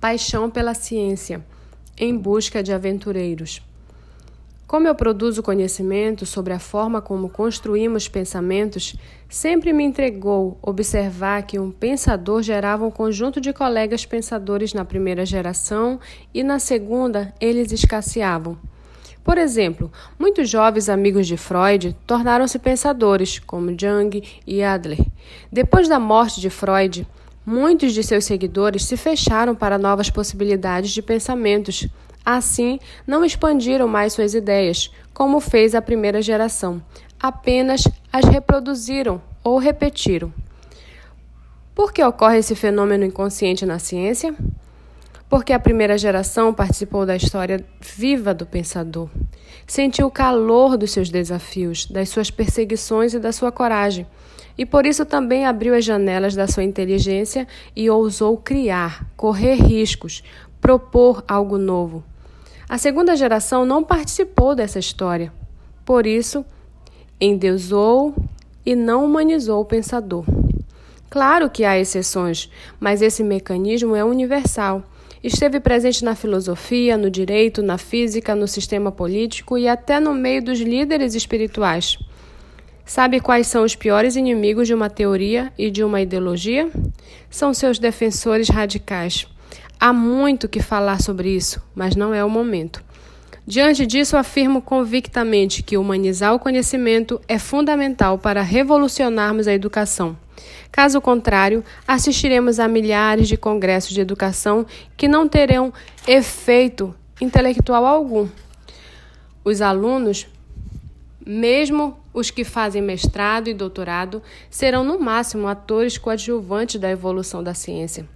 Paixão pela ciência, em busca de aventureiros. Como eu produzo conhecimento sobre a forma como construímos pensamentos, sempre me entregou observar que um pensador gerava um conjunto de colegas pensadores na primeira geração e na segunda eles escasseavam. Por exemplo, muitos jovens amigos de Freud tornaram-se pensadores, como Jung e Adler. Depois da morte de Freud, Muitos de seus seguidores se fecharam para novas possibilidades de pensamentos. Assim, não expandiram mais suas ideias, como fez a primeira geração, apenas as reproduziram ou repetiram. Por que ocorre esse fenômeno inconsciente na ciência? Porque a primeira geração participou da história viva do pensador, sentiu o calor dos seus desafios, das suas perseguições e da sua coragem e por isso também abriu as janelas da sua inteligência e ousou criar, correr riscos, propor algo novo. A segunda geração não participou dessa história, por isso endeusou e não humanizou o pensador. Claro que há exceções, mas esse mecanismo é universal. Esteve presente na filosofia, no direito, na física, no sistema político e até no meio dos líderes espirituais. Sabe quais são os piores inimigos de uma teoria e de uma ideologia? São seus defensores radicais. Há muito que falar sobre isso, mas não é o momento. Diante disso, afirmo convictamente que humanizar o conhecimento é fundamental para revolucionarmos a educação. Caso contrário, assistiremos a milhares de congressos de educação que não terão efeito intelectual algum. Os alunos mesmo os que fazem mestrado e doutorado serão, no máximo, atores coadjuvantes da evolução da ciência.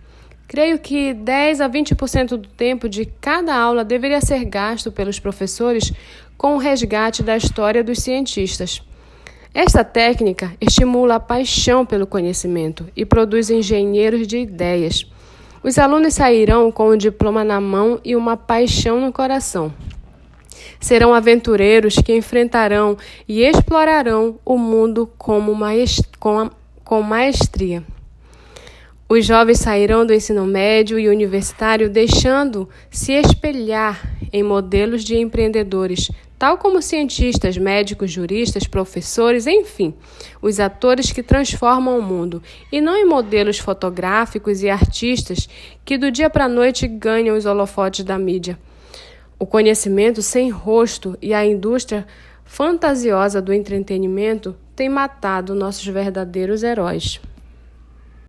Creio que 10 a 20% do tempo de cada aula deveria ser gasto pelos professores com o resgate da história dos cientistas. Esta técnica estimula a paixão pelo conhecimento e produz engenheiros de ideias. Os alunos sairão com o diploma na mão e uma paixão no coração. Serão aventureiros que enfrentarão e explorarão o mundo como maest com, com maestria. Os jovens sairão do ensino médio e universitário deixando se espelhar em modelos de empreendedores, tal como cientistas, médicos, juristas, professores, enfim, os atores que transformam o mundo, e não em modelos fotográficos e artistas que do dia para a noite ganham os holofotes da mídia. O conhecimento sem rosto e a indústria fantasiosa do entretenimento têm matado nossos verdadeiros heróis.